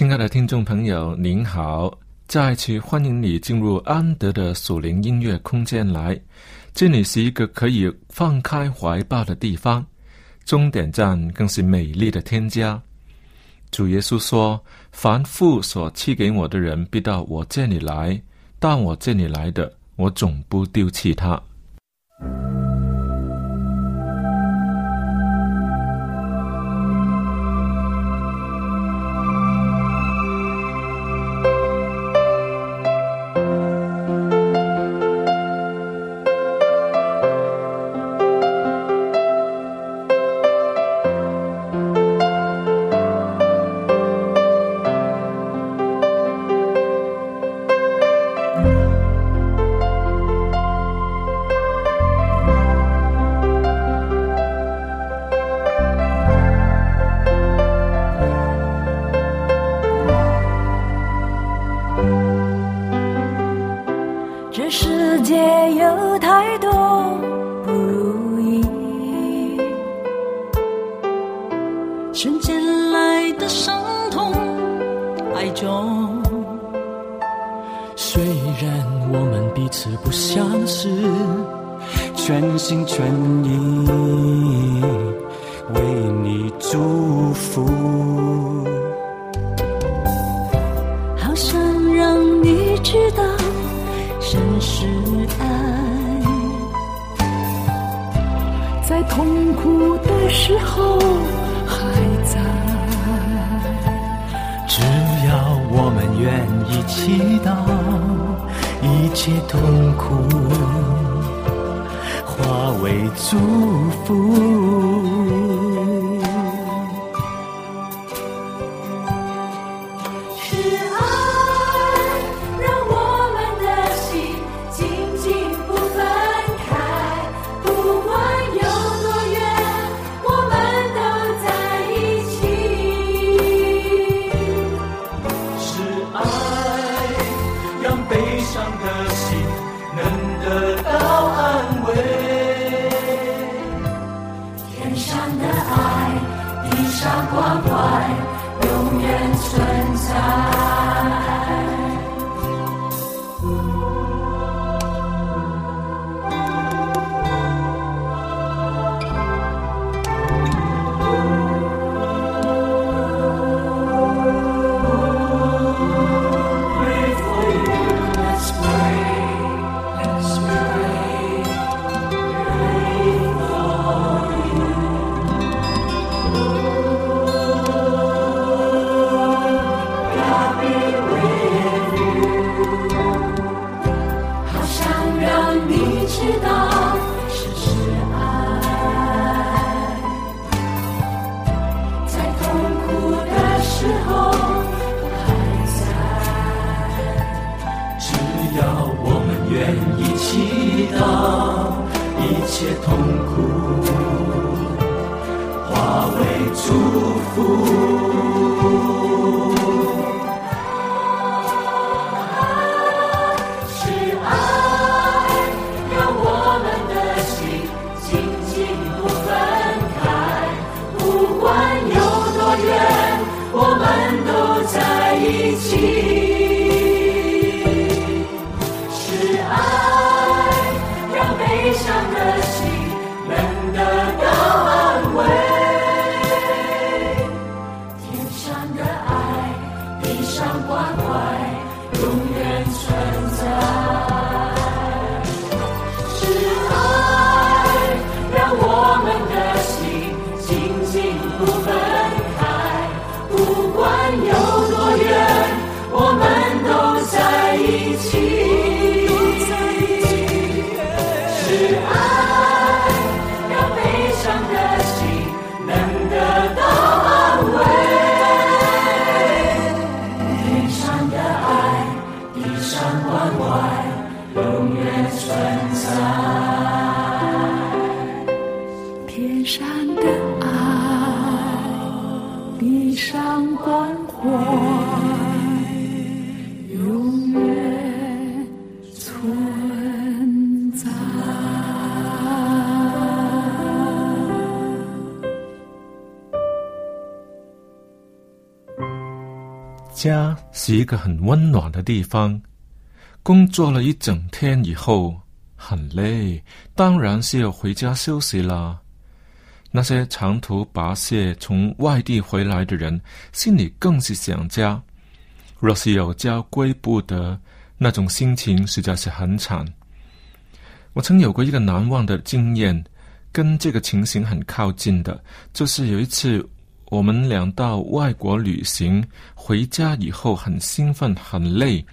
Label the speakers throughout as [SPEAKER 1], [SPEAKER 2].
[SPEAKER 1] 亲爱的听众朋友，您好！再次欢迎你进入安德的属灵音乐空间来。这里是一个可以放开怀抱的地方，终点站更是美丽的天家。主耶稣说：“凡父所赐给我的人，必到我这里来；到我这里来的，我总不丢弃他。”
[SPEAKER 2] 为祝福。Jesus. 山关怀，永远存在。天上的爱，地上关怀，永远存在。
[SPEAKER 1] 家是一个很温暖的地方。工作了一整天以后很累，当然是要回家休息啦。那些长途跋涉从外地回来的人，心里更是想家。若是有家归不得，那种心情实在是很惨。我曾有过一个难忘的经验，跟这个情形很靠近的，就是有一次。我们俩到外国旅行，回家以后很兴奋，很累。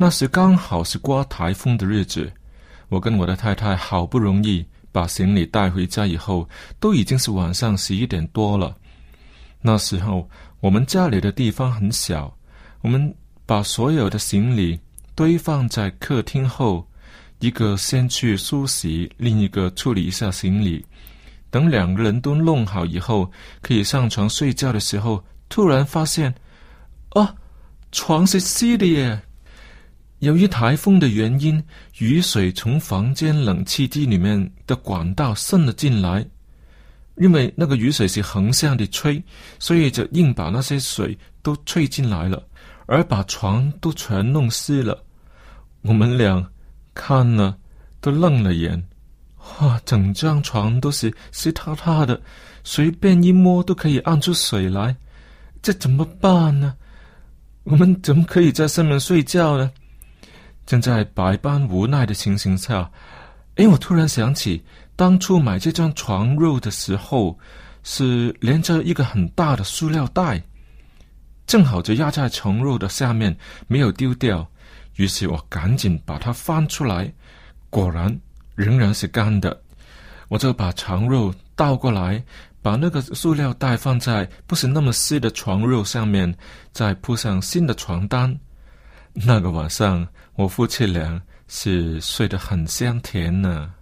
[SPEAKER 1] 那时刚好是刮台风的日子，我跟我的太太好不容易把行李带回家以后，都已经是晚上十一点多了。那时候我们家里的地方很小，我们把所有的行李堆放在客厅后，一个先去梳洗，另一个处理一下行李。等两个人都弄好以后，可以上床睡觉的时候，突然发现，啊，床是湿的耶！由于台风的原因，雨水从房间冷气机里面的管道渗了进来。因为那个雨水是横向的吹，所以就硬把那些水都吹进来了，而把床都全弄湿了。我们俩看了都愣了眼。哇！整张床都是湿塌塌的，随便一摸都可以按出水来，这怎么办呢？我们怎么可以在上面睡觉呢？正在百般无奈的情形下，哎，我突然想起当初买这张床褥的时候，是连着一个很大的塑料袋，正好就压在床褥的下面，没有丢掉。于是我赶紧把它翻出来，果然。仍然是干的，我就把床褥倒过来，把那个塑料袋放在不是那么湿的床褥上面，再铺上新的床单。那个晚上，我夫妻俩是睡得很香甜呢。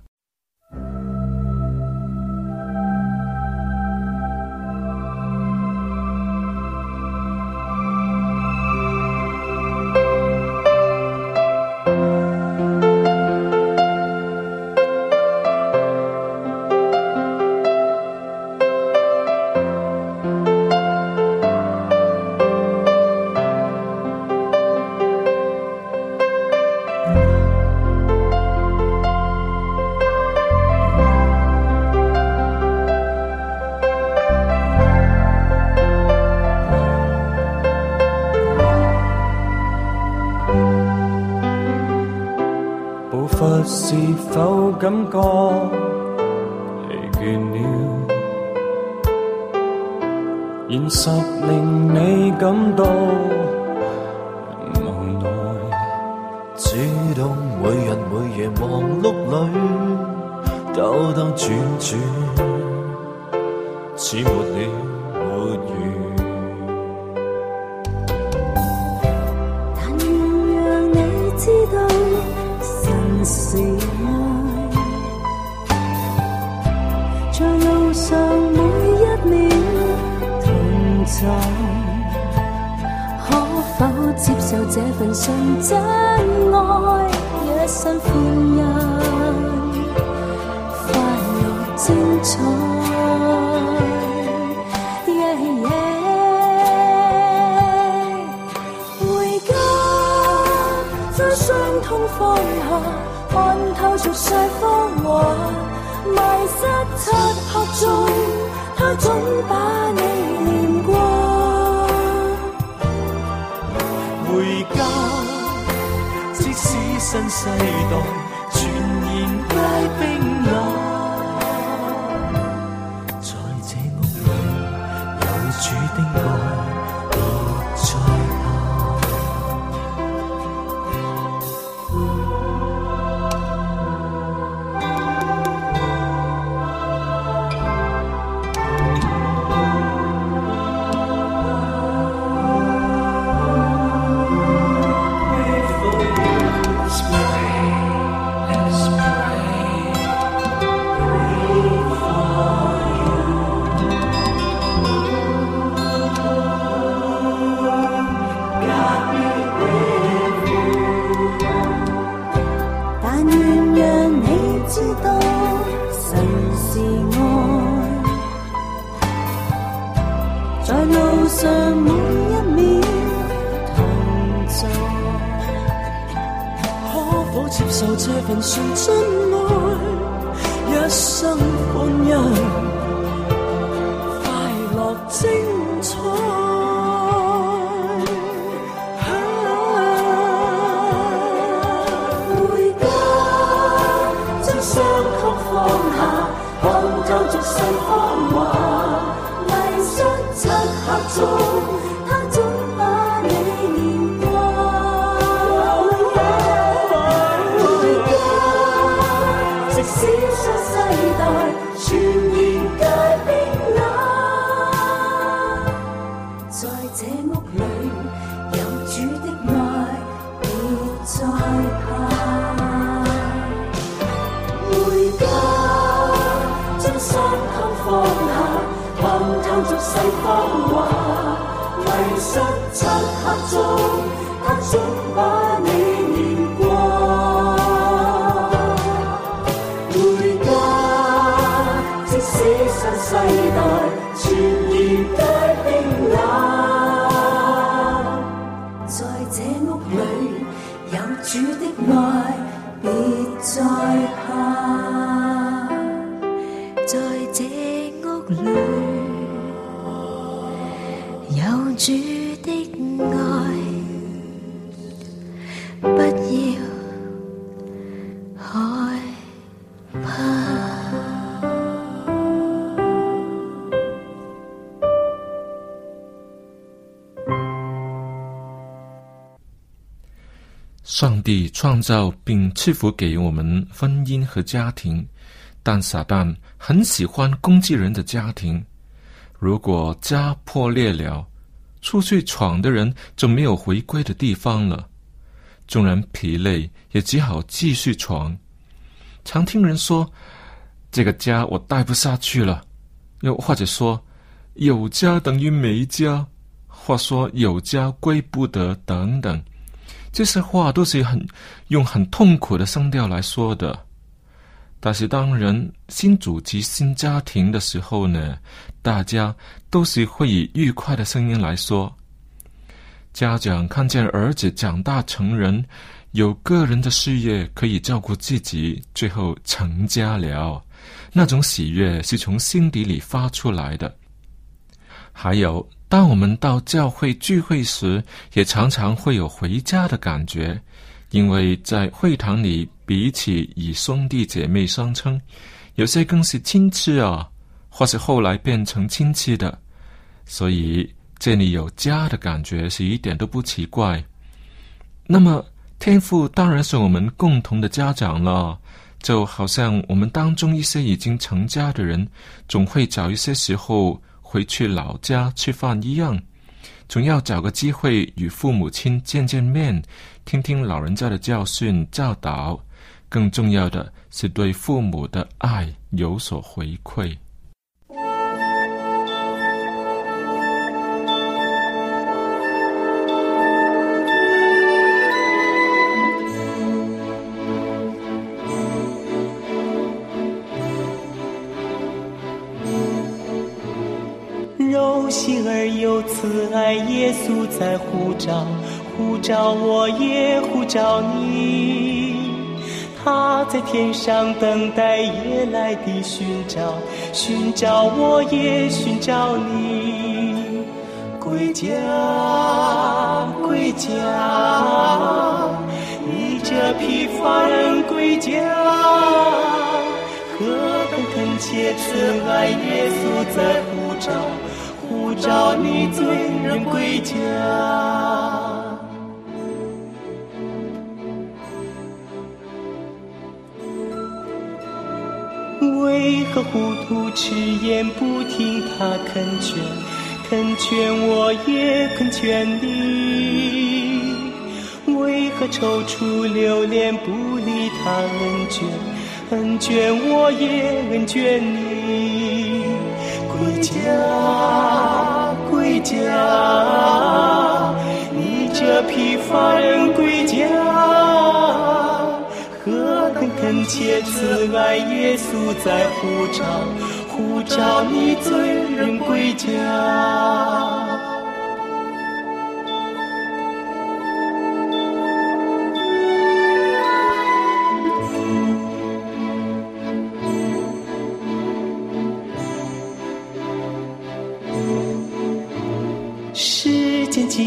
[SPEAKER 2] 兜兜转转，似没了没完。
[SPEAKER 3] 但愿让你知道，神是爱，
[SPEAKER 2] 在路上每一秒同在。可否接受这份纯真爱，一生欢欣？回家将伤痛放下看透俗世风华迷失漆黑中他总把你念挂
[SPEAKER 4] 回家即使身世代转眼皆冰冷。受这份纯真爱，一生欢欣，快乐精彩。
[SPEAKER 2] 回家，将伤痛放下，看透俗世芳华，迷失漆黑中，回家，将伤口放下，抛掉俗世谎话，迷失漆黑中，他总把你。
[SPEAKER 1] 上帝创造并赐福给我们婚姻和家庭，但撒旦很喜欢攻击人的家庭。如果家破裂了，出去闯的人就没有回归的地方了。纵然疲累，也只好继续闯。常听人说：“这个家我待不下去了。”又或者说：“有家等于没家。”话说“有家归不得”等等。这些话都是很用很痛苦的声调来说的，但是当人新组织新家庭的时候呢，大家都是会以愉快的声音来说。家长看见儿子长大成人，有个人的事业可以照顾自己，最后成家了，那种喜悦是从心底里发出来的。还有。当我们到教会聚会时，也常常会有回家的感觉，因为在会堂里彼此以兄弟姐妹相称，有些更是亲戚啊，或是后来变成亲戚的，所以这里有家的感觉是一点都不奇怪。那么天父当然是我们共同的家长了，就好像我们当中一些已经成家的人，总会找一些时候。回去老家吃饭一样，总要找个机会与父母亲见见面，听听老人家的教训教导。更重要的是对父母的爱有所回馈。
[SPEAKER 5] 慈爱，耶稣在呼召，呼召我也呼召你。他在天上等待夜来的寻找，寻找我也寻找你。归家，归家，你这疲乏人归家。何等恳切慈爱，耶稣在呼召，呼召你罪人归家。为何糊涂迟延不听他恳劝？恳劝我也恳劝你。为何踌躇留恋不理他恩眷？恩眷我也恩眷你，归家归家，你这疲乏人归家，何等恳切慈爱，耶稣在呼召，呼召你罪人归家。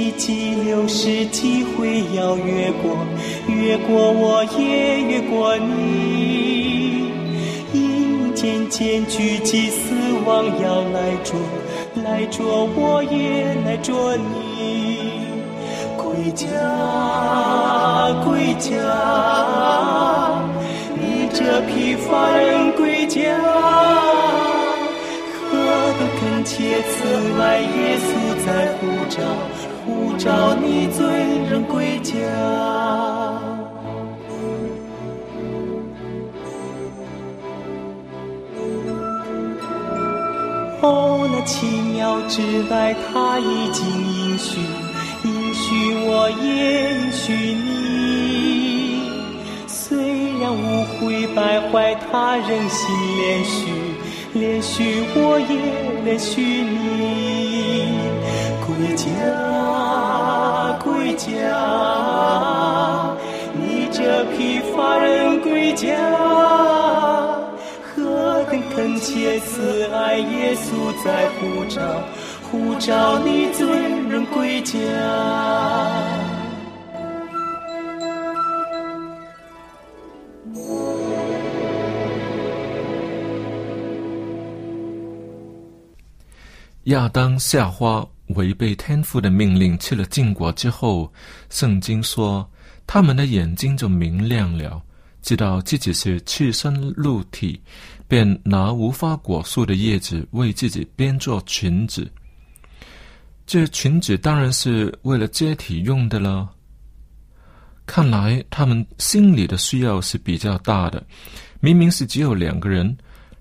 [SPEAKER 5] 几几流逝，几回要越过，越过我也越过你。阴渐渐聚集，死亡要来捉，来捉我也来捉你。归家，归家，你这疲乏人归家。何等恳切慈爱，耶稣在呼召。不召你醉人归家。哦，那奇妙之爱，他已经应许，应许我也应许你。虽然无悔败坏，他仍心连续，连续我也连续你。归家。归家，你这疲乏人归家，何等恳切慈爱，耶稣在呼召，呼召你罪人归家。
[SPEAKER 1] 亚当夏花。违背天父的命令去了禁果之后，圣经说他们的眼睛就明亮了，知道自己是赤身露体，便拿无花果树的叶子为自己编做裙子。这裙子当然是为了遮体用的了。看来他们心里的需要是比较大的。明明是只有两个人，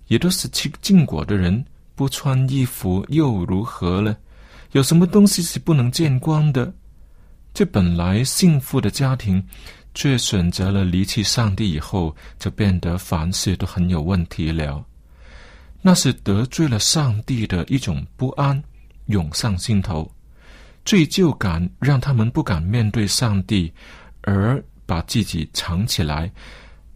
[SPEAKER 1] 也都是吃禁果的人，不穿衣服又如何呢？有什么东西是不能见光的？这本来幸福的家庭，却选择了离弃上帝以后，就变得凡事都很有问题了。那是得罪了上帝的一种不安涌上心头，罪疚感让他们不敢面对上帝，而把自己藏起来。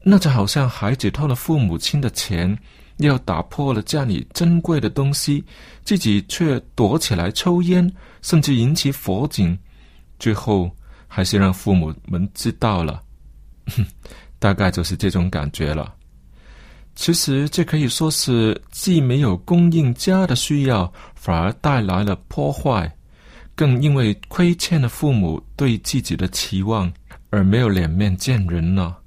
[SPEAKER 1] 那就好像孩子偷了父母亲的钱。要打破了家里珍贵的东西，自己却躲起来抽烟，甚至引起火警，最后还是让父母们知道了，大概就是这种感觉了。其实这可以说是既没有供应家的需要，反而带来了破坏，更因为亏欠了父母对自己的期望而没有脸面见人了，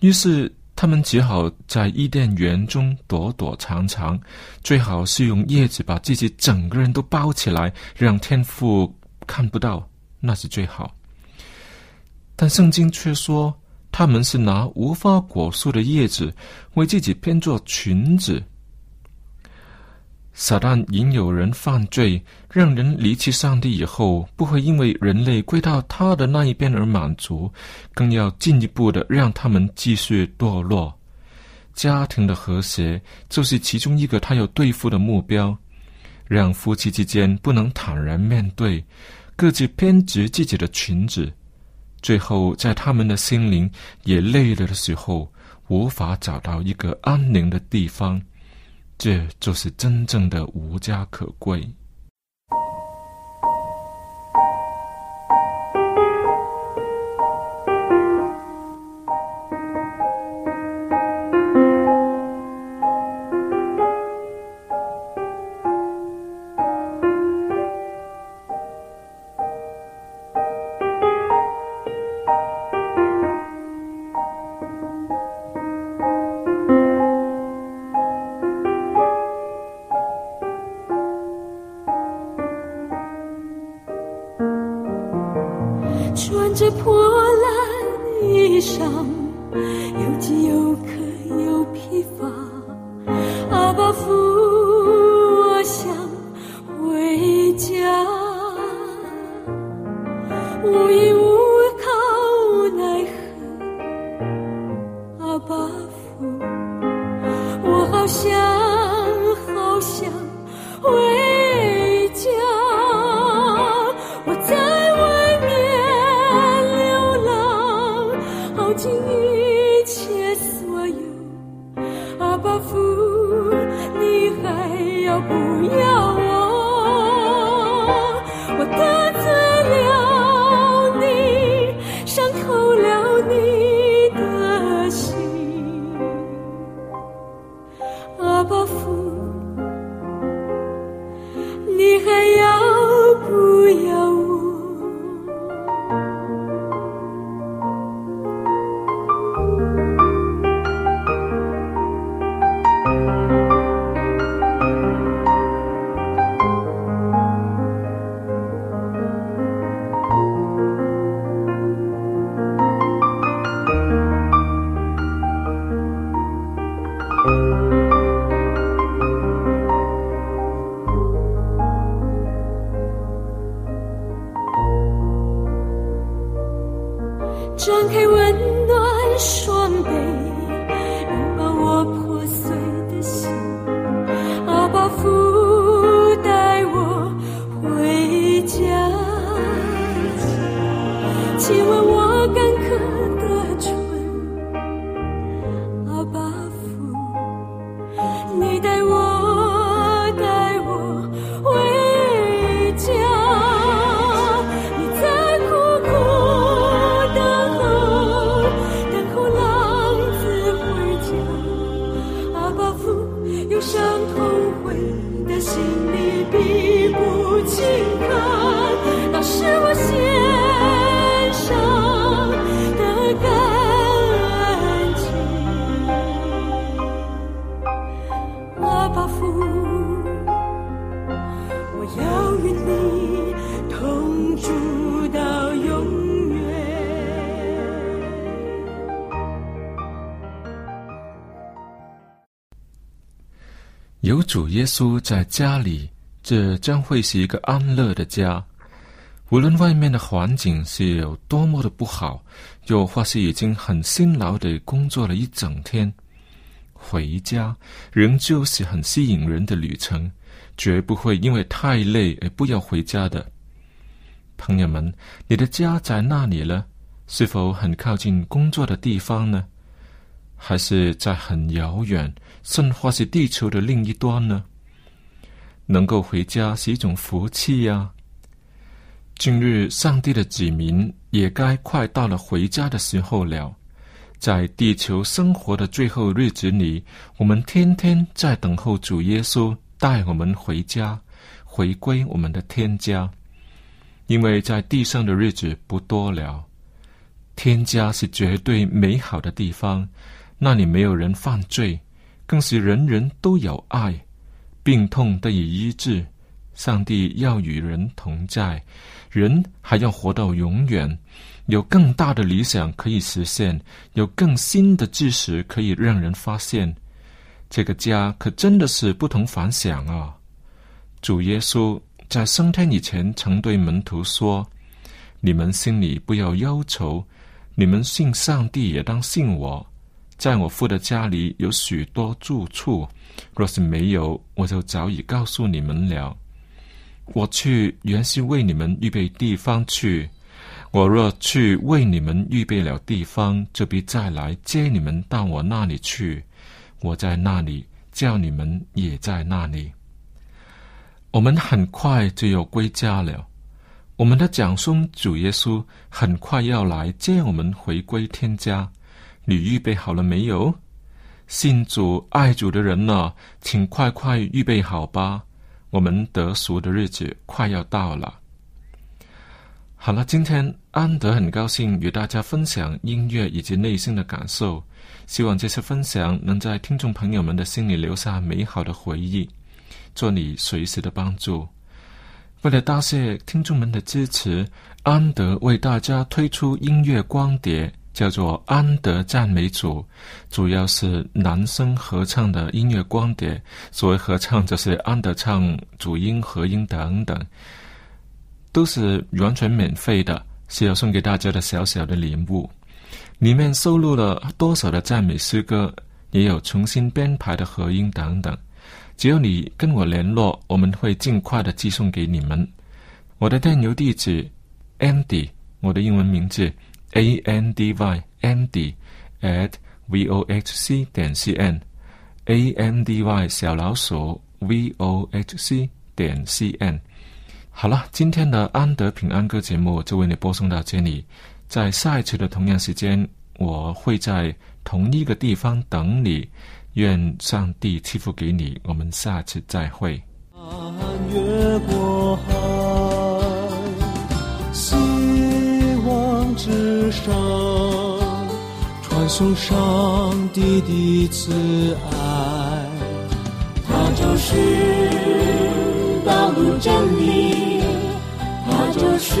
[SPEAKER 1] 于是。他们只好在伊甸园中躲躲藏藏，最好是用叶子把自己整个人都包起来，让天父看不到，那是最好。但圣经却说，他们是拿无花果树的叶子为自己编做裙子。撒旦引诱人犯罪，让人离弃上帝以后，不会因为人类归到他的那一边而满足，更要进一步的让他们继续堕落。家庭的和谐就是其中一个他要对付的目标。
[SPEAKER 2] 让夫妻之间不能坦然面对，各自偏执自己的裙子，最后在他们的心灵也累了的时候，无法找到一个安宁的地方，这就是真正的无家可归。家，无一耶稣在家里，这将会是一个安乐的家。无论外面的环境是有多么的不好，又或是已经很辛劳的工作了一整天，回家仍旧是很吸引人的旅程，绝不会因为太累而不要回家的。朋友们，你的家在那里呢？是否很靠近工作的地方呢？还是在很遥远，甚或是地球的另一端呢？能够回家是一种福气呀。今日，上帝的子民也该快到了回家的时候了。在地球生活的最后日子里，我们天天在等候主耶稣带我们回家，回归我们的天家。因为在地上的日子不多了，天家是绝对美好的地方。那里没有人犯罪，更是人人都有爱，病痛得以医治。上帝要与人同在，人还要活到永远，有更大的理想可以实现，有更新的知识可以让人发现。这个家可真的是不同凡响啊！主耶稣在升天以前曾对门徒说：“你们心里不要忧愁，你们信上帝也当信我。”
[SPEAKER 1] 在我父的家里有许多住处，若是没有，我就早已告诉你们了。我去原是为你们预备地方去。我若去为你们预备了地方，就必再来接你们到我那里去。我在那里，叫你们也在那里。我们很快就要归家了。我们的长兄主耶稣很快要来接我们回归天家。你预备好了没有？信主爱主的人呢，请快快预备好吧。我们得赎的日子快要到了。好了，今天安德很高兴与大家分享音乐以及内心的感受，希望这次分享能在听众朋友们的心里留下美好的回忆，做你随时的帮助。为了答谢听众们的支持，安德为大家推出音乐光碟，叫做《安德赞美主》，主要是男声合唱的音乐光碟。所谓合唱，就是安德唱主音、和音等等。都是完全免费的，是要送给大家的小小的礼物。里面收录了多少的赞美诗歌，也有重新编排的和音等等。只要你跟我联络，我们会尽快的寄送给你们。我的电邮地址：Andy，我的英文名字 A N D Y，Andy at v o h c 点 c n，A N D Y 小老鼠 v o h c 点 c n。好了，今天的安德平安歌节目就为你播送到这里。在下一次的同样时间，我会在同一个地方等你。愿上帝赐福给你。我们下次再会。
[SPEAKER 4] 越过海，希望之上，传送上帝的慈爱，
[SPEAKER 2] 他就是道路真理。他就是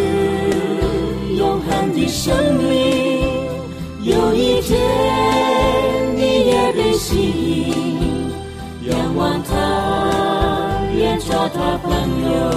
[SPEAKER 2] 永恒的生命，有一天你也被吸引，仰望他，愿做他朋友。